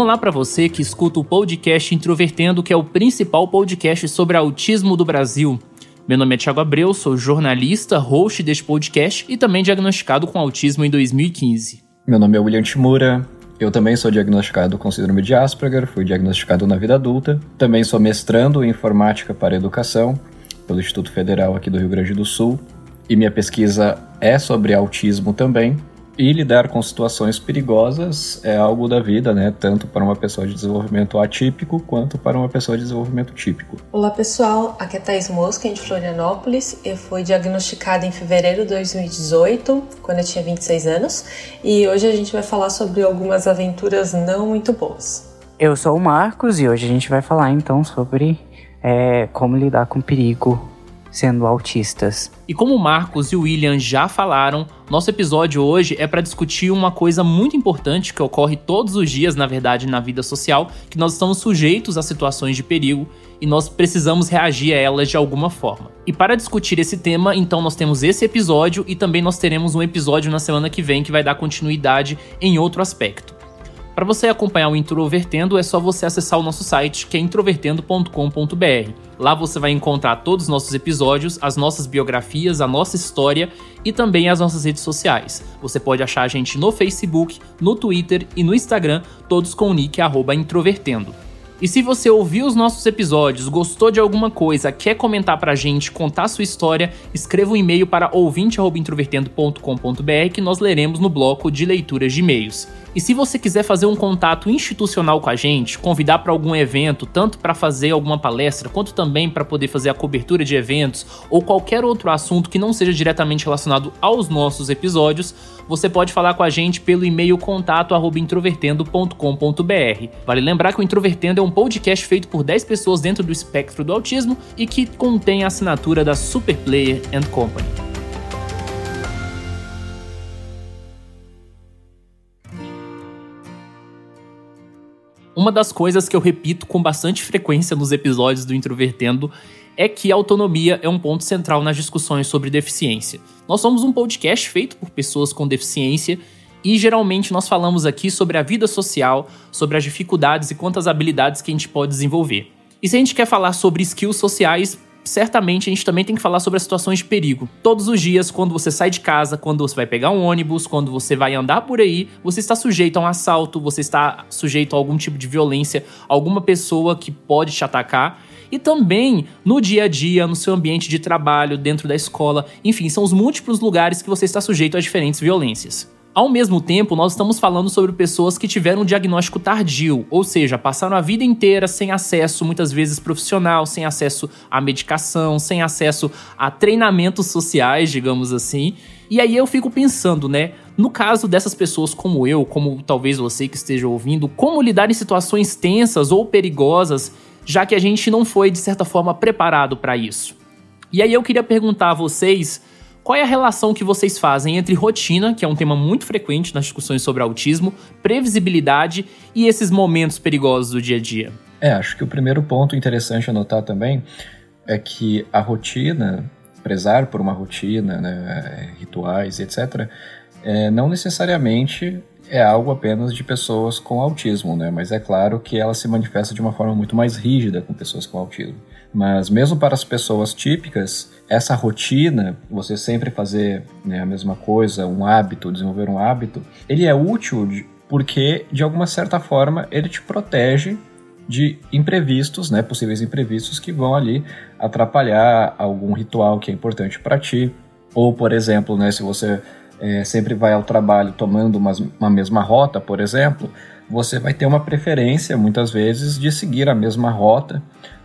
Olá para você que escuta o podcast Introvertendo, que é o principal podcast sobre autismo do Brasil. Meu nome é Thiago Abreu, sou jornalista, host deste podcast e também diagnosticado com autismo em 2015. Meu nome é William Timura, eu também sou diagnosticado com síndrome de Asperger, fui diagnosticado na vida adulta. Também sou mestrando em informática para educação pelo Instituto Federal aqui do Rio Grande do Sul. E minha pesquisa é sobre autismo também, e lidar com situações perigosas é algo da vida, né? Tanto para uma pessoa de desenvolvimento atípico quanto para uma pessoa de desenvolvimento típico. Olá pessoal, aqui é Thais Mosca, de Florianópolis. Eu fui diagnosticada em fevereiro de 2018, quando eu tinha 26 anos, e hoje a gente vai falar sobre algumas aventuras não muito boas. Eu sou o Marcos e hoje a gente vai falar então sobre é, como lidar com perigo sendo autistas. E como o Marcos e o William já falaram, nosso episódio hoje é para discutir uma coisa muito importante que ocorre todos os dias, na verdade, na vida social, que nós estamos sujeitos a situações de perigo e nós precisamos reagir a elas de alguma forma. E para discutir esse tema, então nós temos esse episódio e também nós teremos um episódio na semana que vem que vai dar continuidade em outro aspecto. Para você acompanhar o Introvertendo, é só você acessar o nosso site, que é introvertendo.com.br. Lá você vai encontrar todos os nossos episódios, as nossas biografias, a nossa história e também as nossas redes sociais. Você pode achar a gente no Facebook, no Twitter e no Instagram, todos com o nick introvertendo. E se você ouviu os nossos episódios, gostou de alguma coisa, quer comentar pra gente, contar sua história, escreva um e-mail para ouvinte@introvertendo.com.br que nós leremos no bloco de leituras de e-mails. E se você quiser fazer um contato institucional com a gente, convidar para algum evento, tanto para fazer alguma palestra, quanto também para poder fazer a cobertura de eventos ou qualquer outro assunto que não seja diretamente relacionado aos nossos episódios, você pode falar com a gente pelo e-mail contato@introvertendo.com.br. Vale lembrar que o Introvertendo é um podcast feito por 10 pessoas dentro do espectro do autismo e que contém a assinatura da Super Player and Company. Uma das coisas que eu repito com bastante frequência nos episódios do Introvertendo é que a autonomia é um ponto central nas discussões sobre deficiência. Nós somos um podcast feito por pessoas com deficiência e geralmente nós falamos aqui sobre a vida social, sobre as dificuldades e quantas habilidades que a gente pode desenvolver. E se a gente quer falar sobre skills sociais, certamente a gente também tem que falar sobre as situações de perigo. Todos os dias, quando você sai de casa, quando você vai pegar um ônibus, quando você vai andar por aí, você está sujeito a um assalto, você está sujeito a algum tipo de violência, alguma pessoa que pode te atacar. E também no dia a dia, no seu ambiente de trabalho, dentro da escola, enfim, são os múltiplos lugares que você está sujeito a diferentes violências. Ao mesmo tempo, nós estamos falando sobre pessoas que tiveram um diagnóstico tardio, ou seja, passaram a vida inteira sem acesso, muitas vezes profissional, sem acesso à medicação, sem acesso a treinamentos sociais, digamos assim. E aí eu fico pensando, né? No caso dessas pessoas como eu, como talvez você que esteja ouvindo, como lidar em situações tensas ou perigosas, já que a gente não foi de certa forma preparado para isso. E aí eu queria perguntar a vocês qual é a relação que vocês fazem entre rotina, que é um tema muito frequente nas discussões sobre autismo, previsibilidade e esses momentos perigosos do dia a dia? É, acho que o primeiro ponto interessante a notar também é que a rotina, prezar por uma rotina, né, rituais, etc., é, não necessariamente é algo apenas de pessoas com autismo, né? Mas é claro que ela se manifesta de uma forma muito mais rígida com pessoas com autismo. Mas mesmo para as pessoas típicas, essa rotina, você sempre fazer né, a mesma coisa, um hábito, desenvolver um hábito, ele é útil porque, de alguma certa forma, ele te protege de imprevistos, né, possíveis imprevistos que vão ali atrapalhar algum ritual que é importante para ti. Ou, por exemplo, né, se você é, sempre vai ao trabalho tomando uma, uma mesma rota, por exemplo, você vai ter uma preferência, muitas vezes, de seguir a mesma rota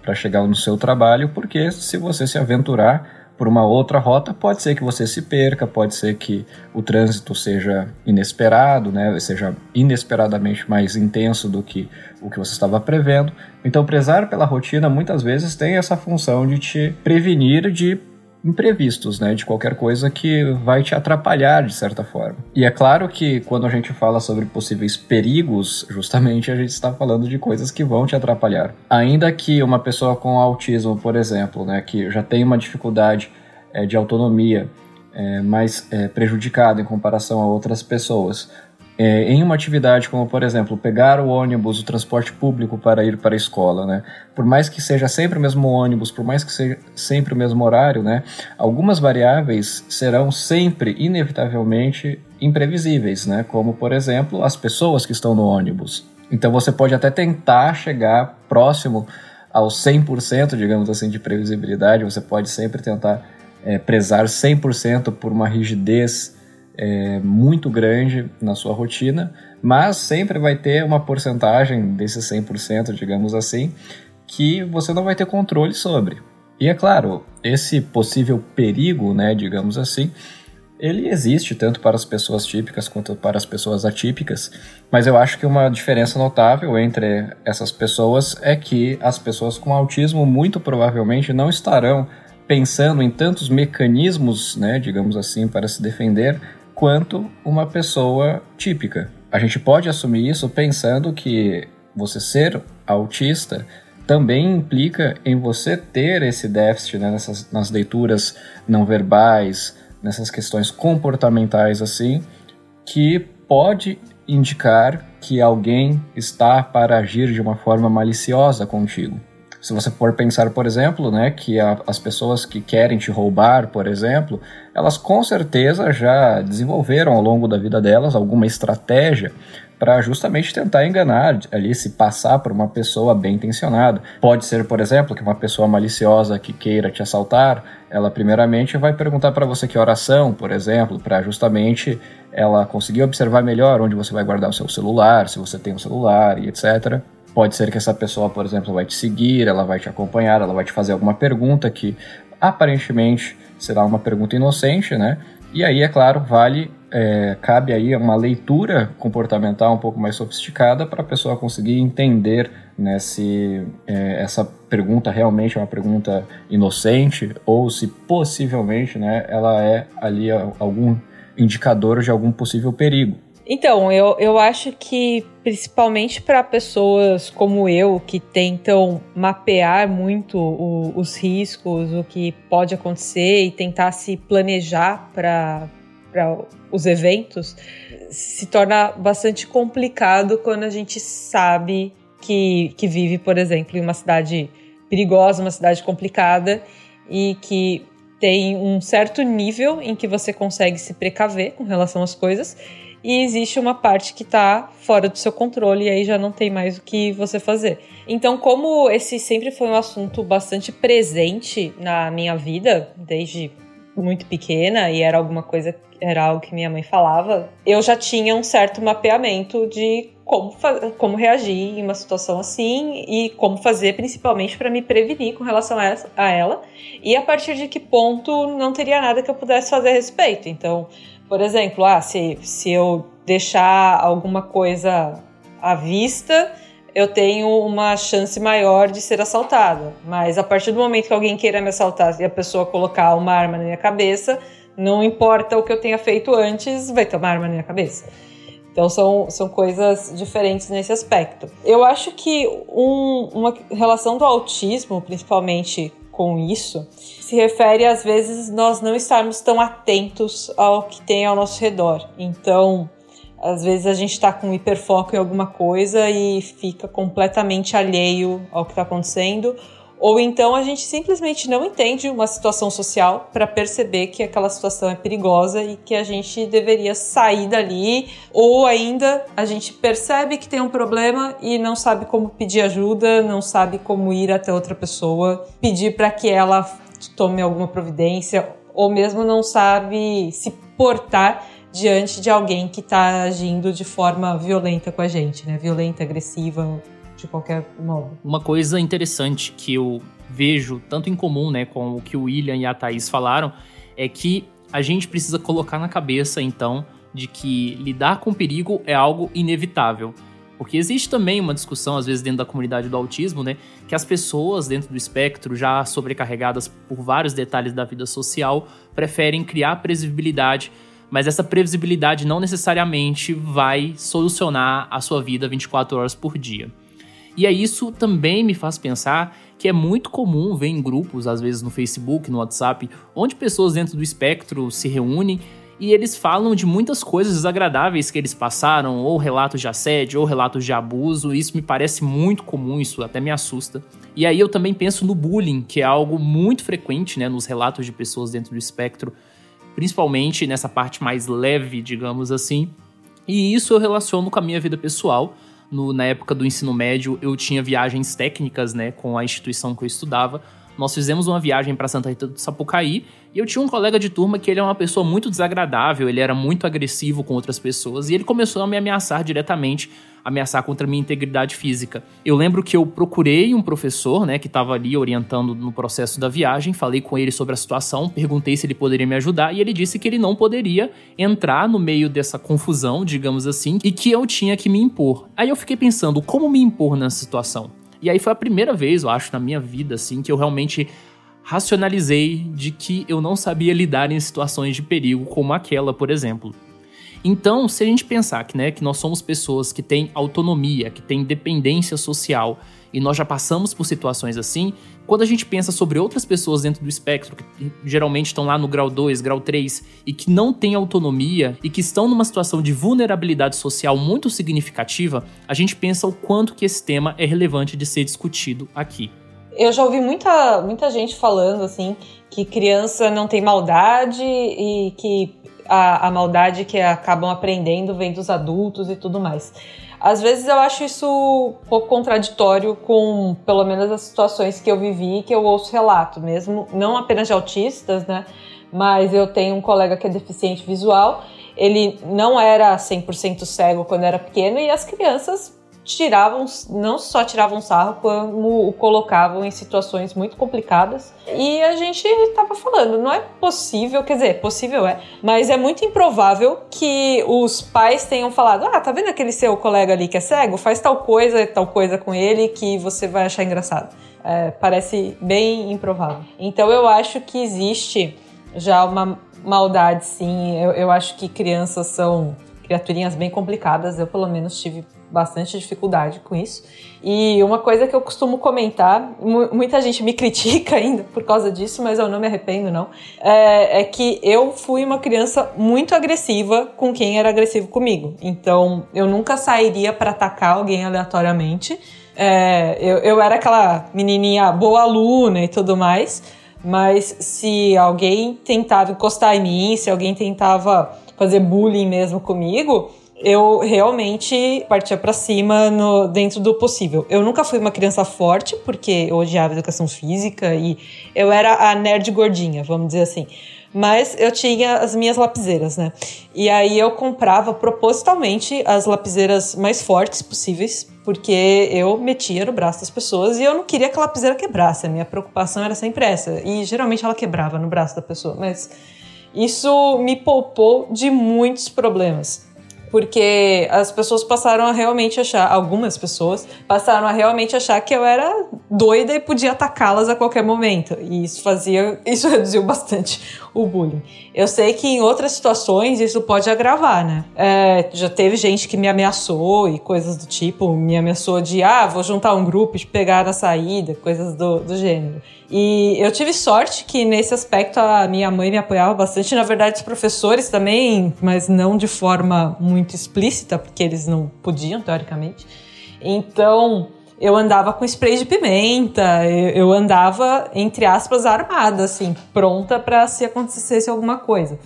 para chegar no seu trabalho, porque se você se aventurar, por uma outra rota, pode ser que você se perca, pode ser que o trânsito seja inesperado, né, seja inesperadamente mais intenso do que o que você estava prevendo. Então, prezar pela rotina muitas vezes tem essa função de te prevenir de imprevistos, né, de qualquer coisa que vai te atrapalhar de certa forma. E é claro que quando a gente fala sobre possíveis perigos, justamente a gente está falando de coisas que vão te atrapalhar. Ainda que uma pessoa com autismo, por exemplo, né, que já tem uma dificuldade é, de autonomia é, mais é, prejudicada em comparação a outras pessoas, é, em uma atividade como, por exemplo, pegar o ônibus, o transporte público para ir para a escola, né? Por mais que seja sempre o mesmo ônibus, por mais que seja sempre o mesmo horário, né? Algumas variáveis serão sempre, inevitavelmente, imprevisíveis, né? Como, por exemplo, as pessoas que estão no ônibus. Então você pode até tentar chegar próximo ao 100%, digamos assim, de previsibilidade, você pode sempre tentar é, prezar 100% por uma rigidez é, muito grande na sua rotina, mas sempre vai ter uma porcentagem desses 100%, digamos assim, que você não vai ter controle sobre. E é claro, esse possível perigo, né, digamos assim, ele existe tanto para as pessoas típicas quanto para as pessoas atípicas, mas eu acho que uma diferença notável entre essas pessoas é que as pessoas com autismo muito provavelmente não estarão pensando em tantos mecanismos, né, digamos assim, para se defender quanto uma pessoa típica. A gente pode assumir isso pensando que você ser autista também implica em você ter esse déficit né, nessas, nas leituras não verbais, nessas questões comportamentais assim, que pode indicar que alguém está para agir de uma forma maliciosa contigo. Se você for pensar, por exemplo, né, que a, as pessoas que querem te roubar, por exemplo, elas com certeza já desenvolveram ao longo da vida delas alguma estratégia para justamente tentar enganar, ali se passar por uma pessoa bem intencionada. Pode ser, por exemplo, que uma pessoa maliciosa que queira te assaltar, ela primeiramente vai perguntar para você que oração, por exemplo, para justamente ela conseguir observar melhor onde você vai guardar o seu celular, se você tem um celular e etc. Pode ser que essa pessoa, por exemplo, vai te seguir, ela vai te acompanhar, ela vai te fazer alguma pergunta que aparentemente será uma pergunta inocente, né? E aí, é claro, vale, é, cabe aí uma leitura comportamental um pouco mais sofisticada para a pessoa conseguir entender né, se é, essa pergunta realmente é uma pergunta inocente ou se possivelmente né, ela é ali algum indicador de algum possível perigo. Então, eu, eu acho que principalmente para pessoas como eu, que tentam mapear muito o, os riscos, o que pode acontecer e tentar se planejar para os eventos, se torna bastante complicado quando a gente sabe que, que vive, por exemplo, em uma cidade perigosa, uma cidade complicada e que tem um certo nível em que você consegue se precaver com relação às coisas e existe uma parte que está fora do seu controle e aí já não tem mais o que você fazer. Então, como esse sempre foi um assunto bastante presente na minha vida, desde muito pequena e era alguma coisa, era algo que minha mãe falava, eu já tinha um certo mapeamento de como, como reagir em uma situação assim e como fazer, principalmente para me prevenir com relação a, essa, a ela e a partir de que ponto não teria nada que eu pudesse fazer a respeito. Então, por exemplo, ah, se, se eu deixar alguma coisa à vista, eu tenho uma chance maior de ser assaltada. Mas a partir do momento que alguém queira me assaltar e a pessoa colocar uma arma na minha cabeça, não importa o que eu tenha feito antes, vai ter uma arma na minha cabeça. Então são, são coisas diferentes nesse aspecto. Eu acho que um, uma relação do autismo, principalmente com isso se refere às vezes nós não estarmos tão atentos ao que tem ao nosso redor. Então, às vezes a gente está com hiperfoco em alguma coisa e fica completamente alheio ao que está acontecendo ou então a gente simplesmente não entende uma situação social para perceber que aquela situação é perigosa e que a gente deveria sair dali, ou ainda a gente percebe que tem um problema e não sabe como pedir ajuda, não sabe como ir até outra pessoa, pedir para que ela tome alguma providência, ou mesmo não sabe se portar diante de alguém que está agindo de forma violenta com a gente, né? Violenta, agressiva, de qualquer modo. Uma coisa interessante que eu vejo tanto em comum, né, com o que o William e a Thaís falaram, é que a gente precisa colocar na cabeça, então, de que lidar com perigo é algo inevitável. Porque existe também uma discussão, às vezes, dentro da comunidade do autismo, né? Que as pessoas dentro do espectro, já sobrecarregadas por vários detalhes da vida social, preferem criar previsibilidade, mas essa previsibilidade não necessariamente vai solucionar a sua vida 24 horas por dia. E é isso também me faz pensar que é muito comum ver em grupos, às vezes no Facebook, no WhatsApp, onde pessoas dentro do espectro se reúnem e eles falam de muitas coisas desagradáveis que eles passaram, ou relatos de assédio, ou relatos de abuso. Isso me parece muito comum, isso até me assusta. E aí eu também penso no bullying, que é algo muito frequente né, nos relatos de pessoas dentro do espectro, principalmente nessa parte mais leve, digamos assim. E isso eu relaciono com a minha vida pessoal. No, na época do ensino médio, eu tinha viagens técnicas né, com a instituição que eu estudava nós fizemos uma viagem para Santa Rita do Sapucaí e eu tinha um colega de turma que ele é uma pessoa muito desagradável, ele era muito agressivo com outras pessoas e ele começou a me ameaçar diretamente, ameaçar contra a minha integridade física. Eu lembro que eu procurei um professor, né, que estava ali orientando no processo da viagem, falei com ele sobre a situação, perguntei se ele poderia me ajudar e ele disse que ele não poderia entrar no meio dessa confusão, digamos assim, e que eu tinha que me impor. Aí eu fiquei pensando, como me impor nessa situação? E aí foi a primeira vez, eu acho, na minha vida, assim, que eu realmente racionalizei de que eu não sabia lidar em situações de perigo como aquela, por exemplo. Então, se a gente pensar que, né, que nós somos pessoas que têm autonomia, que têm dependência social, e nós já passamos por situações assim, quando a gente pensa sobre outras pessoas dentro do espectro, que geralmente estão lá no grau 2, grau 3, e que não têm autonomia e que estão numa situação de vulnerabilidade social muito significativa, a gente pensa o quanto que esse tema é relevante de ser discutido aqui. Eu já ouvi muita, muita gente falando assim que criança não tem maldade e que a, a maldade que acabam aprendendo vem dos adultos e tudo mais. Às vezes eu acho isso um pouco contraditório com, pelo menos, as situações que eu vivi e que eu ouço relato, mesmo não apenas de autistas, né? Mas eu tenho um colega que é deficiente visual, ele não era 100% cego quando era pequeno e as crianças tiravam, não só tiravam sarro, como o colocavam em situações muito complicadas. E a gente estava falando, não é possível, quer dizer, possível é, mas é muito improvável que os pais tenham falado: ah, tá vendo aquele seu colega ali que é cego? Faz tal coisa, tal coisa com ele que você vai achar engraçado. É, parece bem improvável. Então eu acho que existe já uma maldade, sim. Eu, eu acho que crianças são criaturinhas bem complicadas. Eu, pelo menos, tive bastante dificuldade com isso. E uma coisa que eu costumo comentar, muita gente me critica ainda por causa disso, mas eu não me arrependo, não. É, é que eu fui uma criança muito agressiva com quem era agressivo comigo. Então, eu nunca sairia para atacar alguém aleatoriamente. É, eu, eu era aquela menininha boa aluna e tudo mais. Mas se alguém tentava encostar em mim, se alguém tentava fazer bullying mesmo comigo, eu realmente partia para cima no, dentro do possível. Eu nunca fui uma criança forte, porque eu odiava educação física e eu era a nerd gordinha, vamos dizer assim. Mas eu tinha as minhas lapiseiras, né? E aí eu comprava propositalmente as lapiseiras mais fortes possíveis, porque eu metia no braço das pessoas e eu não queria que a lapiseira quebrasse. A minha preocupação era sempre essa. E geralmente ela quebrava no braço da pessoa, mas isso me poupou de muitos problemas porque as pessoas passaram a realmente achar, algumas pessoas passaram a realmente achar que eu era doida e podia atacá-las a qualquer momento. E isso fazia, isso reduziu bastante o bullying. Eu sei que em outras situações isso pode agravar, né? É, já teve gente que me ameaçou e coisas do tipo, me ameaçou de, ah, vou juntar um grupo e pegar na saída, coisas do, do gênero. E eu tive sorte que nesse aspecto a minha mãe me apoiava bastante, na verdade os professores também, mas não de forma muito explícita, porque eles não podiam, teoricamente. Então, eu andava com spray de pimenta, eu, andava, entre aspas, armada, assim, pronta para se acontecesse alguma coisa.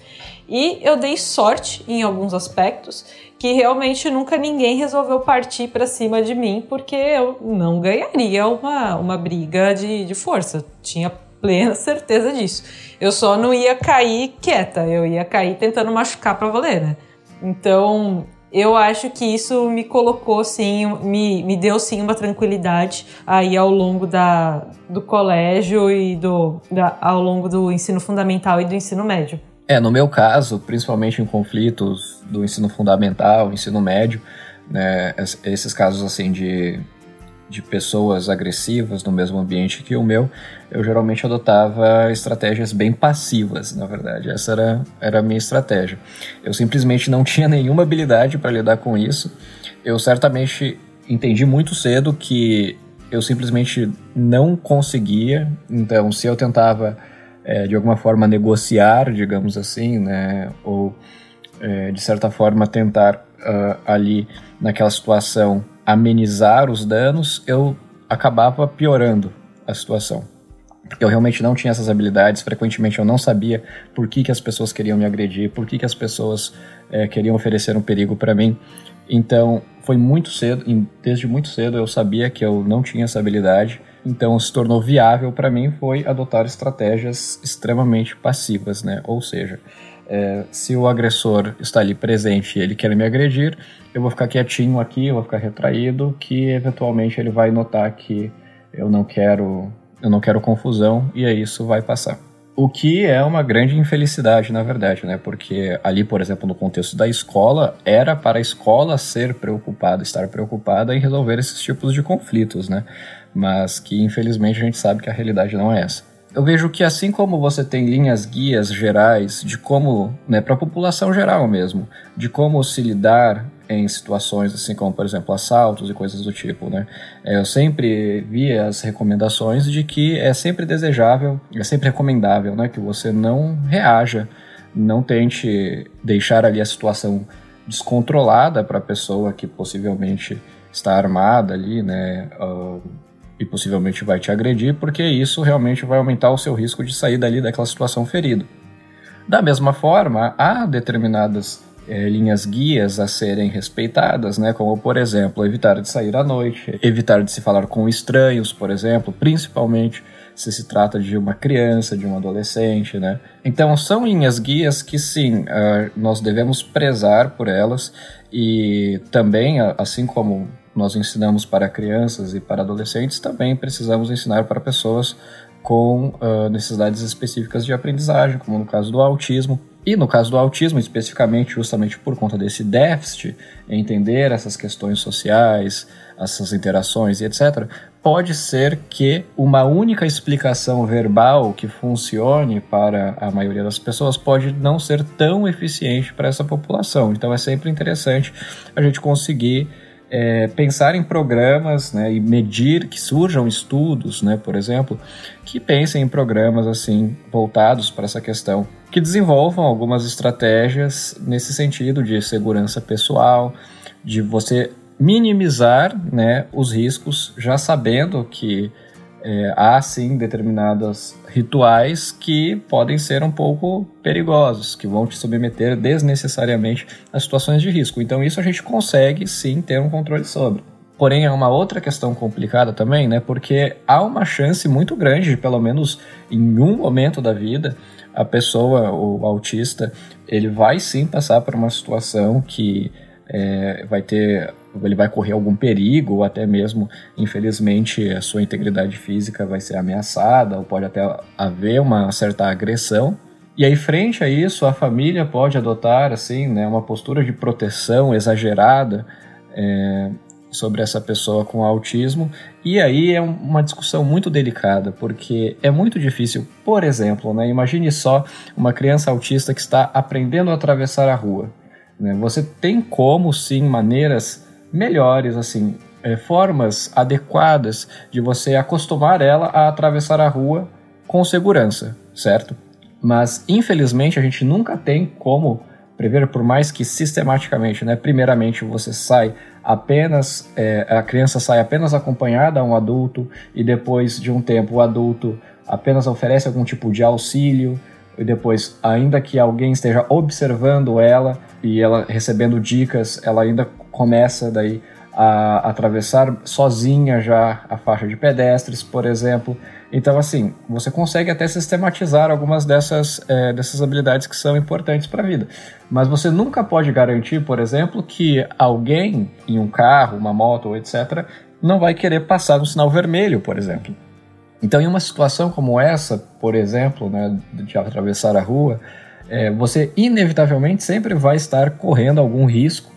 E eu dei sorte em alguns aspectos que realmente nunca ninguém resolveu partir para cima de mim, porque eu não ganharia uma, uma briga de, de força. Tinha plena certeza disso. Eu só não ia cair quieta, eu ia cair tentando machucar para valer, né? Então, eu acho que isso me colocou sim, me, me deu sim uma tranquilidade aí ao longo da, do colégio e do, da, ao longo do ensino fundamental e do ensino médio. É, no meu caso, principalmente em conflitos do ensino fundamental, ensino médio, né, esses casos assim de de pessoas agressivas no mesmo ambiente que o meu, eu geralmente adotava estratégias bem passivas, na verdade. Essa era, era a minha estratégia. Eu simplesmente não tinha nenhuma habilidade para lidar com isso. Eu certamente entendi muito cedo que eu simplesmente não conseguia. Então, se eu tentava é, de alguma forma negociar, digamos assim, né, ou é, de certa forma tentar uh, ali naquela situação amenizar os danos, eu acabava piorando a situação. Eu realmente não tinha essas habilidades, frequentemente eu não sabia por que, que as pessoas queriam me agredir, por que, que as pessoas é, queriam oferecer um perigo para mim. Então, foi muito cedo, desde muito cedo eu sabia que eu não tinha essa habilidade, então se tornou viável para mim foi adotar estratégias extremamente passivas, né? Ou seja, é, se o agressor está ali presente e ele quer me agredir, eu vou ficar quietinho aqui, eu vou ficar retraído, que eventualmente ele vai notar que eu não quero, eu não quero confusão e aí isso vai passar. O que é uma grande infelicidade, na verdade, né? Porque ali, por exemplo, no contexto da escola, era para a escola ser preocupada, estar preocupada em resolver esses tipos de conflitos, né? Mas que infelizmente a gente sabe que a realidade não é essa eu vejo que assim como você tem linhas guias gerais de como, né, para a população geral mesmo, de como se lidar em situações assim como, por exemplo, assaltos e coisas do tipo, né? É, eu sempre vi as recomendações de que é sempre desejável, é sempre recomendável, né, que você não reaja, não tente deixar ali a situação descontrolada para a pessoa que possivelmente está armada ali, né? Uh, e possivelmente vai te agredir, porque isso realmente vai aumentar o seu risco de sair dali daquela situação ferido. Da mesma forma, há determinadas é, linhas guias a serem respeitadas, né? como, por exemplo, evitar de sair à noite, evitar de se falar com estranhos, por exemplo, principalmente se se trata de uma criança, de um adolescente, né? Então, são linhas guias que, sim, uh, nós devemos prezar por elas e também, assim como nós ensinamos para crianças e para adolescentes, também precisamos ensinar para pessoas com uh, necessidades específicas de aprendizagem, como no caso do autismo. E no caso do autismo, especificamente, justamente por conta desse déficit entender essas questões sociais, essas interações e etc., pode ser que uma única explicação verbal que funcione para a maioria das pessoas pode não ser tão eficiente para essa população. Então é sempre interessante a gente conseguir é, pensar em programas né, e medir que surjam estudos, né, por exemplo, que pensem em programas assim voltados para essa questão, que desenvolvam algumas estratégias nesse sentido de segurança pessoal, de você minimizar né, os riscos, já sabendo que é, há sim determinados rituais que podem ser um pouco perigosos, que vão te submeter desnecessariamente a situações de risco. Então, isso a gente consegue sim ter um controle sobre. Porém, é uma outra questão complicada também, né? Porque há uma chance muito grande de, pelo menos em um momento da vida, a pessoa, o autista, ele vai sim passar por uma situação que é, vai ter ele vai correr algum perigo ou até mesmo, infelizmente, a sua integridade física vai ser ameaçada ou pode até haver uma certa agressão. E aí, frente a isso, a família pode adotar assim, né, uma postura de proteção exagerada é, sobre essa pessoa com autismo. E aí é uma discussão muito delicada, porque é muito difícil, por exemplo, né, imagine só uma criança autista que está aprendendo a atravessar a rua. Né? Você tem como, sim, maneiras melhores, assim, é, formas adequadas de você acostumar ela a atravessar a rua com segurança, certo? Mas infelizmente a gente nunca tem como prever, por mais que sistematicamente, né? Primeiramente você sai apenas, é, a criança sai apenas acompanhada a um adulto e depois de um tempo o adulto apenas oferece algum tipo de auxílio e depois, ainda que alguém esteja observando ela e ela recebendo dicas, ela ainda começa daí a atravessar sozinha já a faixa de pedestres, por exemplo. Então, assim, você consegue até sistematizar algumas dessas, é, dessas habilidades que são importantes para a vida. Mas você nunca pode garantir, por exemplo, que alguém em um carro, uma moto etc., não vai querer passar no sinal vermelho, por exemplo. Então, em uma situação como essa, por exemplo, né, de atravessar a rua, é, você inevitavelmente sempre vai estar correndo algum risco,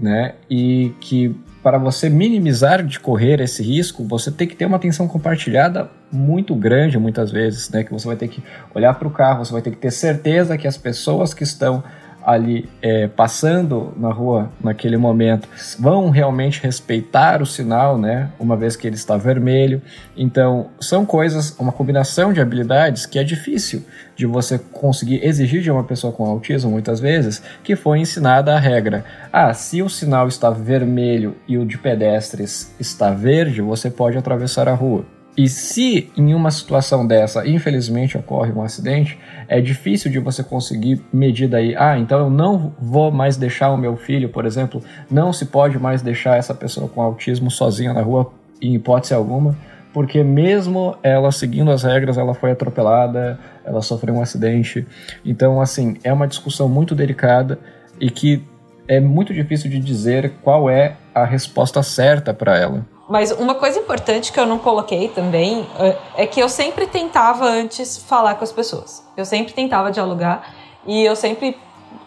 né? E que para você minimizar de correr esse risco, você tem que ter uma atenção compartilhada muito grande muitas vezes, né? Que você vai ter que olhar para o carro, você vai ter que ter certeza que as pessoas que estão ali é, passando na rua naquele momento vão realmente respeitar o sinal, né? Uma vez que ele está vermelho. Então, são coisas, uma combinação de habilidades que é difícil de você conseguir exigir de uma pessoa com autismo, muitas vezes, que foi ensinada a regra. Ah, se o sinal está vermelho e o de pedestres está verde, você pode atravessar a rua. E se em uma situação dessa, infelizmente, ocorre um acidente, é difícil de você conseguir medir daí, ah, então eu não vou mais deixar o meu filho, por exemplo, não se pode mais deixar essa pessoa com autismo sozinha na rua, em hipótese alguma, porque mesmo ela seguindo as regras, ela foi atropelada, ela sofreu um acidente. Então, assim, é uma discussão muito delicada e que é muito difícil de dizer qual é a resposta certa para ela. Mas uma coisa importante que eu não coloquei também é, é que eu sempre tentava antes falar com as pessoas. Eu sempre tentava dialogar e eu sempre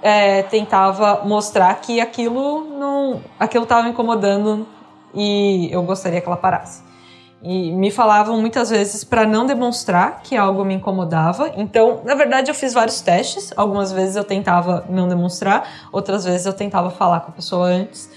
é, tentava mostrar que aquilo não, aquilo estava incomodando e eu gostaria que ela parasse. E me falavam muitas vezes para não demonstrar que algo me incomodava. Então, na verdade, eu fiz vários testes. Algumas vezes eu tentava não demonstrar, outras vezes eu tentava falar com a pessoa antes.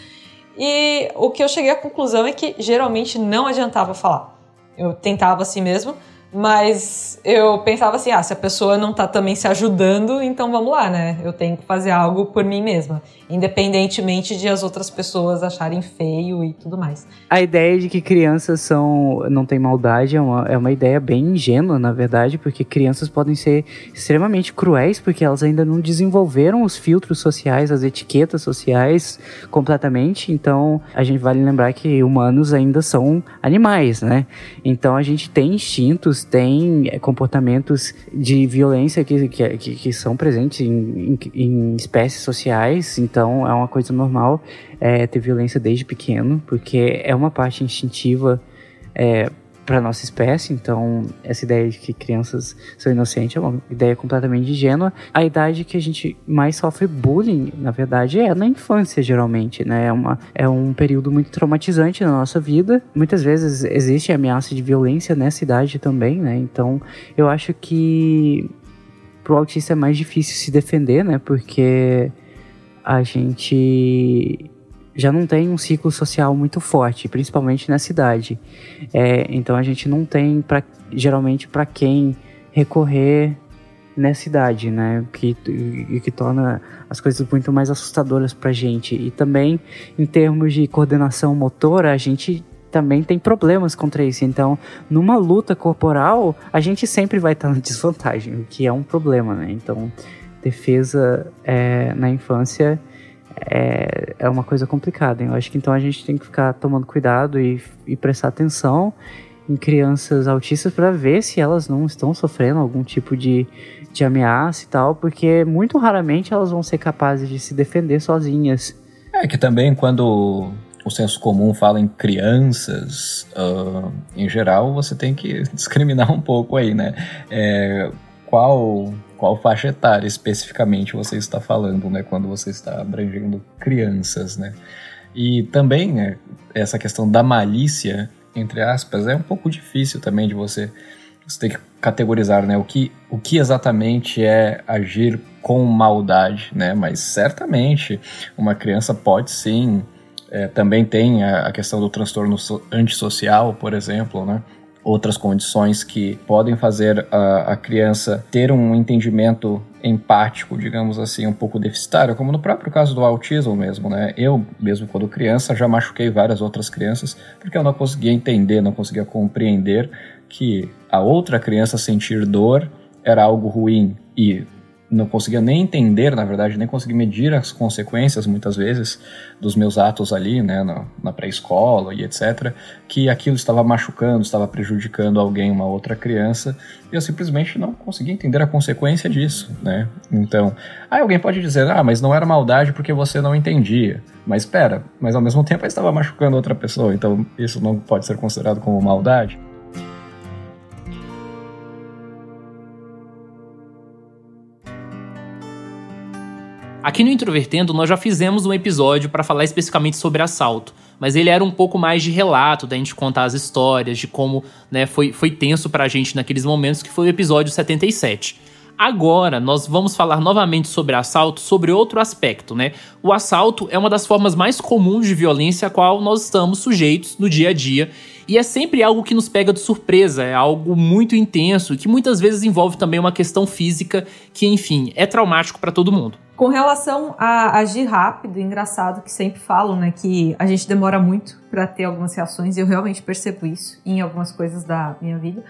E o que eu cheguei à conclusão é que geralmente não adiantava falar. Eu tentava assim mesmo, mas eu pensava assim, ah, se a pessoa não tá também se ajudando, então vamos lá, né? Eu tenho que fazer algo por mim mesma, independentemente de as outras pessoas acharem feio e tudo mais. A ideia de que crianças são não tem maldade é uma, é uma ideia bem ingênua, na verdade, porque crianças podem ser extremamente cruéis porque elas ainda não desenvolveram os filtros sociais, as etiquetas sociais completamente. Então, a gente vale lembrar que humanos ainda são animais, né? Então, a gente tem instintos têm é, comportamentos de violência que, que, que são presentes em, em, em, espécies sociais, então é uma coisa normal é, ter violência desde pequeno, porque é uma parte instintiva é, para nossa espécie, então essa ideia de que crianças são inocentes é uma ideia completamente ingênua. A idade que a gente mais sofre bullying, na verdade, é na infância, geralmente, né? É, uma, é um período muito traumatizante na nossa vida. Muitas vezes existe ameaça de violência nessa idade também, né? Então eu acho que pro autista é mais difícil se defender, né? Porque a gente já não tem um ciclo social muito forte, principalmente na cidade. É, então a gente não tem, pra, geralmente, para quem recorrer nessa idade, né? Que, que torna as coisas muito mais assustadoras pra gente. E também, em termos de coordenação motora, a gente também tem problemas contra isso. Então, numa luta corporal, a gente sempre vai estar na desvantagem, o que é um problema, né? Então, defesa é, na infância é, é uma coisa complicada. Eu acho que então a gente tem que ficar tomando cuidado e, e prestar atenção em crianças autistas para ver se elas não estão sofrendo algum tipo de, de ameaça e tal, porque muito raramente elas vão ser capazes de se defender sozinhas. É que também quando o senso comum fala em crianças, uh, em geral, você tem que discriminar um pouco aí, né? É, qual qual faixa etária especificamente você está falando, né, quando você está abrangendo crianças, né? E também né, essa questão da malícia, entre aspas, é um pouco difícil também de você você ter que categorizar, né, o que o que exatamente é agir com maldade, né? Mas certamente uma criança pode sim é, também tem a, a questão do transtorno so, antissocial, por exemplo, né? Outras condições que podem fazer a, a criança ter um entendimento empático, digamos assim, um pouco deficitário, como no próprio caso do autismo mesmo, né? Eu, mesmo quando criança, já machuquei várias outras crianças porque eu não conseguia entender, não conseguia compreender que a outra criança sentir dor era algo ruim e não conseguia nem entender, na verdade, nem conseguia medir as consequências, muitas vezes, dos meus atos ali, né, na, na pré-escola e etc., que aquilo estava machucando, estava prejudicando alguém, uma outra criança, e eu simplesmente não conseguia entender a consequência disso, né. Então, aí alguém pode dizer, ah, mas não era maldade porque você não entendia. Mas espera, mas ao mesmo tempo eu estava machucando outra pessoa, então isso não pode ser considerado como maldade. Aqui no Introvertendo, nós já fizemos um episódio para falar especificamente sobre assalto, mas ele era um pouco mais de relato, da gente contar as histórias, de como né, foi, foi tenso pra gente naqueles momentos, que foi o episódio 77. Agora, nós vamos falar novamente sobre assalto, sobre outro aspecto, né? O assalto é uma das formas mais comuns de violência a qual nós estamos sujeitos no dia a dia. E é sempre algo que nos pega de surpresa, é algo muito intenso, que muitas vezes envolve também uma questão física que, enfim, é traumático para todo mundo. Com relação a agir rápido, engraçado que sempre falam, né, que a gente demora muito para ter algumas reações, e eu realmente percebo isso em algumas coisas da minha vida.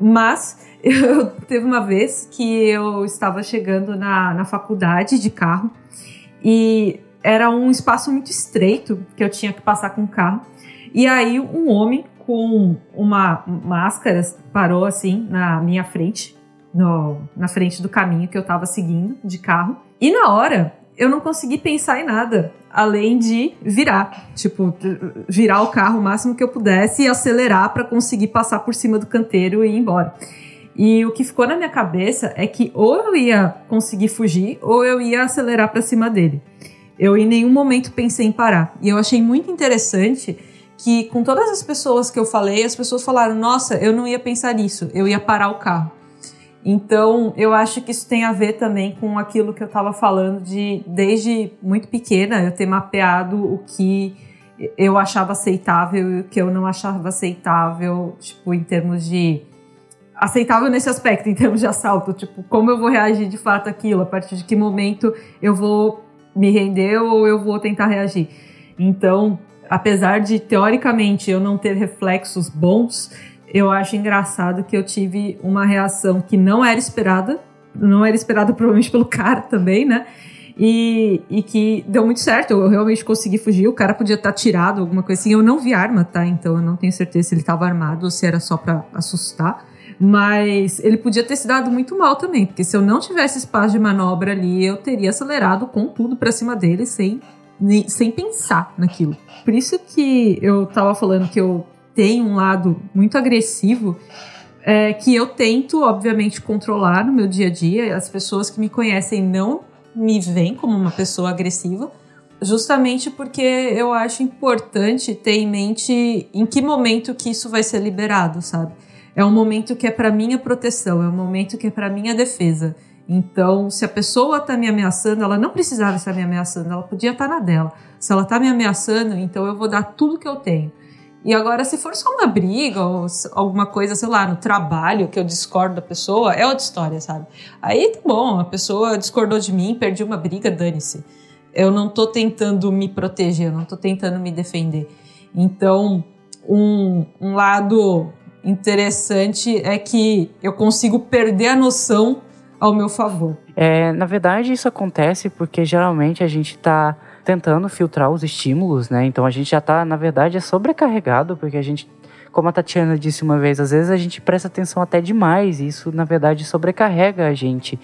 Mas eu teve uma vez que eu estava chegando na, na faculdade de carro e era um espaço muito estreito que eu tinha que passar com o carro. E aí um homem com uma máscara parou assim na minha frente, no, na frente do caminho que eu estava seguindo de carro. E na hora eu não consegui pensar em nada além de virar, tipo, virar o carro o máximo que eu pudesse e acelerar para conseguir passar por cima do canteiro e ir embora. E o que ficou na minha cabeça é que ou eu ia conseguir fugir ou eu ia acelerar para cima dele. Eu em nenhum momento pensei em parar. E eu achei muito interessante que com todas as pessoas que eu falei, as pessoas falaram: "Nossa, eu não ia pensar nisso, eu ia parar o carro". Então, eu acho que isso tem a ver também com aquilo que eu estava falando de desde muito pequena eu ter mapeado o que eu achava aceitável e o que eu não achava aceitável, tipo, em termos de aceitável nesse aspecto, em termos de assalto, tipo, como eu vou reagir de fato aquilo, a partir de que momento eu vou me render ou eu vou tentar reagir. Então, apesar de teoricamente eu não ter reflexos bons, eu acho engraçado que eu tive uma reação que não era esperada, não era esperada provavelmente pelo cara também, né? E, e que deu muito certo, eu realmente consegui fugir. O cara podia estar tirado, alguma coisa assim. Eu não vi arma, tá? Então eu não tenho certeza se ele estava armado ou se era só para assustar. Mas ele podia ter se dado muito mal também, porque se eu não tivesse espaço de manobra ali, eu teria acelerado com tudo para cima dele sem, sem pensar naquilo. Por isso que eu tava falando que eu tem um lado muito agressivo é, que eu tento, obviamente, controlar no meu dia a dia. As pessoas que me conhecem não me veem como uma pessoa agressiva, justamente porque eu acho importante ter em mente em que momento que isso vai ser liberado, sabe? É um momento que é para minha proteção, é um momento que é para minha defesa. Então, se a pessoa está me ameaçando, ela não precisava estar me ameaçando, ela podia estar na dela. Se ela está me ameaçando, então eu vou dar tudo que eu tenho. E agora, se for só uma briga ou alguma coisa, sei lá, no trabalho que eu discordo da pessoa, é outra história, sabe? Aí tá bom, a pessoa discordou de mim, perdi uma briga, dane-se. Eu não tô tentando me proteger, eu não tô tentando me defender. Então, um, um lado interessante é que eu consigo perder a noção ao meu favor. É, na verdade, isso acontece porque geralmente a gente tá tentando filtrar os estímulos, né? Então a gente já está, na verdade, é sobrecarregado, porque a gente, como a Tatiana disse uma vez, às vezes a gente presta atenção até demais, e isso, na verdade, sobrecarrega a gente.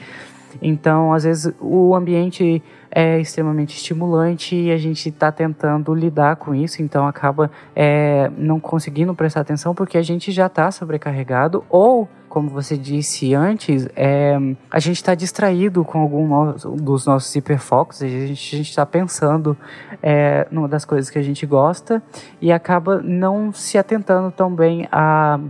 Então, às vezes, o ambiente é extremamente estimulante e a gente está tentando lidar com isso, então acaba é, não conseguindo prestar atenção porque a gente já está sobrecarregado ou como você disse antes, é, a gente está distraído com algum dos nossos hiperfocos, a gente está pensando é, numa das coisas que a gente gosta e acaba não se atentando tão bem a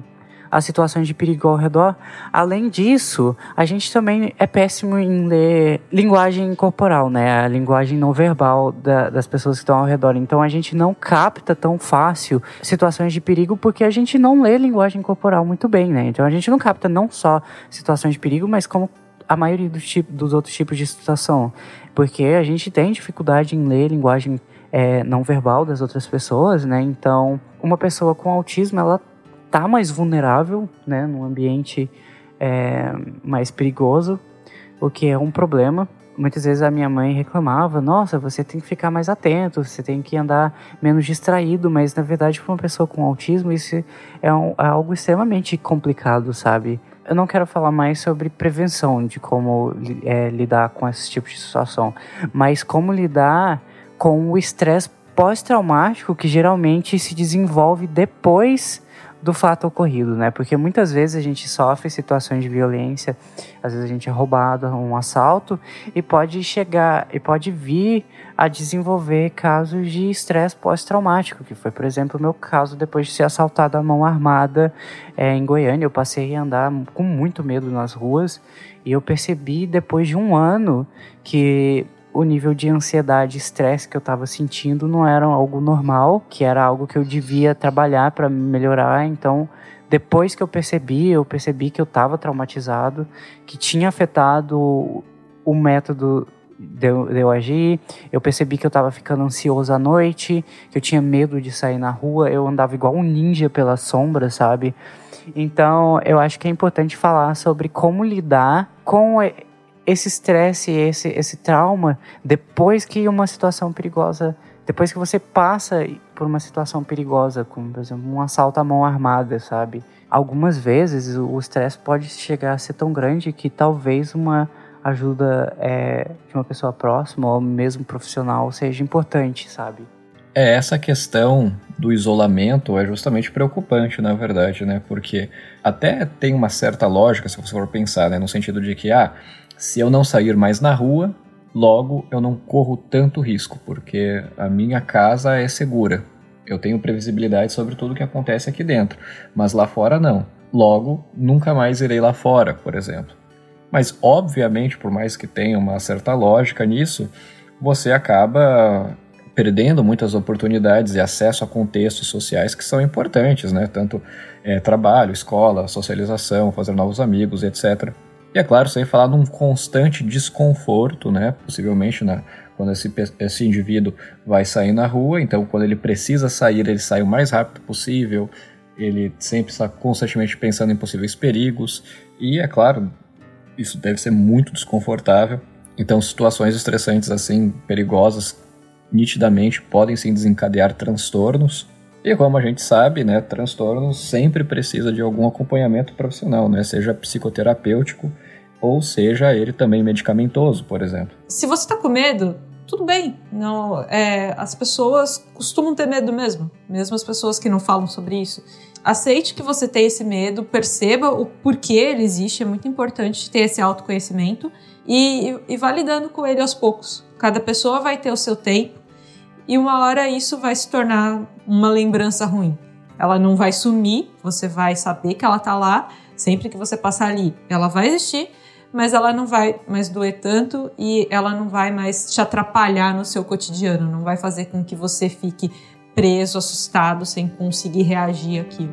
as situações de perigo ao redor. Além disso, a gente também é péssimo em ler linguagem corporal, né? A linguagem não verbal da, das pessoas que estão ao redor. Então a gente não capta tão fácil situações de perigo porque a gente não lê linguagem corporal muito bem, né? Então a gente não capta não só situações de perigo, mas como a maioria dos, tipos, dos outros tipos de situação. Porque a gente tem dificuldade em ler linguagem é, não verbal das outras pessoas, né? Então, uma pessoa com autismo, ela tá mais vulnerável, né, num ambiente é, mais perigoso, o que é um problema. Muitas vezes a minha mãe reclamava: Nossa, você tem que ficar mais atento, você tem que andar menos distraído. Mas na verdade, para uma pessoa com autismo, isso é, um, é algo extremamente complicado, sabe? Eu não quero falar mais sobre prevenção de como é, lidar com esse tipo de situação, mas como lidar com o estresse pós-traumático que geralmente se desenvolve depois do fato ocorrido, né? Porque muitas vezes a gente sofre situações de violência, às vezes a gente é roubado, um assalto e pode chegar e pode vir a desenvolver casos de estresse pós-traumático, que foi, por exemplo, o meu caso depois de ser assaltado à mão armada é, em Goiânia. Eu passei a andar com muito medo nas ruas e eu percebi depois de um ano que o nível de ansiedade e estresse que eu estava sentindo não era algo normal, que era algo que eu devia trabalhar para melhorar. Então, depois que eu percebi, eu percebi que eu estava traumatizado, que tinha afetado o método de eu, de eu agir. Eu percebi que eu estava ficando ansioso à noite, que eu tinha medo de sair na rua. Eu andava igual um ninja pela sombra, sabe? Então, eu acho que é importante falar sobre como lidar com esse estresse, esse, esse trauma, depois que uma situação perigosa, depois que você passa por uma situação perigosa, como por exemplo um assalto à mão armada, sabe? Algumas vezes o estresse pode chegar a ser tão grande que talvez uma ajuda é, de uma pessoa próxima ou mesmo profissional seja importante, sabe? É, essa questão do isolamento é justamente preocupante, na verdade, né? Porque até tem uma certa lógica, se você for pensar, né? No sentido de que, ah, se eu não sair mais na rua, logo eu não corro tanto risco, porque a minha casa é segura. Eu tenho previsibilidade sobre tudo que acontece aqui dentro, mas lá fora não. Logo, nunca mais irei lá fora, por exemplo. Mas, obviamente, por mais que tenha uma certa lógica nisso, você acaba perdendo muitas oportunidades e acesso a contextos sociais que são importantes, né? Tanto é, trabalho, escola, socialização, fazer novos amigos, etc. E é claro, sem falar num constante desconforto, né? Possivelmente né? quando esse, esse indivíduo vai sair na rua, então quando ele precisa sair, ele sai o mais rápido possível, ele sempre está constantemente pensando em possíveis perigos, e é claro, isso deve ser muito desconfortável. Então, situações estressantes assim, perigosas, nitidamente podem sim desencadear transtornos, e como a gente sabe, né, transtorno sempre precisa de algum acompanhamento profissional, né, seja psicoterapêutico ou seja ele também medicamentoso, por exemplo. Se você está com medo, tudo bem. Não, é, as pessoas costumam ter medo mesmo, mesmo as pessoas que não falam sobre isso. Aceite que você tem esse medo, perceba o porquê ele existe, é muito importante ter esse autoconhecimento e, e, e validando com ele aos poucos. Cada pessoa vai ter o seu tempo e uma hora isso vai se tornar uma lembrança ruim. Ela não vai sumir, você vai saber que ela está lá, sempre que você passar ali, ela vai existir, mas ela não vai mais doer tanto e ela não vai mais te atrapalhar no seu cotidiano, não vai fazer com que você fique preso, assustado, sem conseguir reagir àquilo.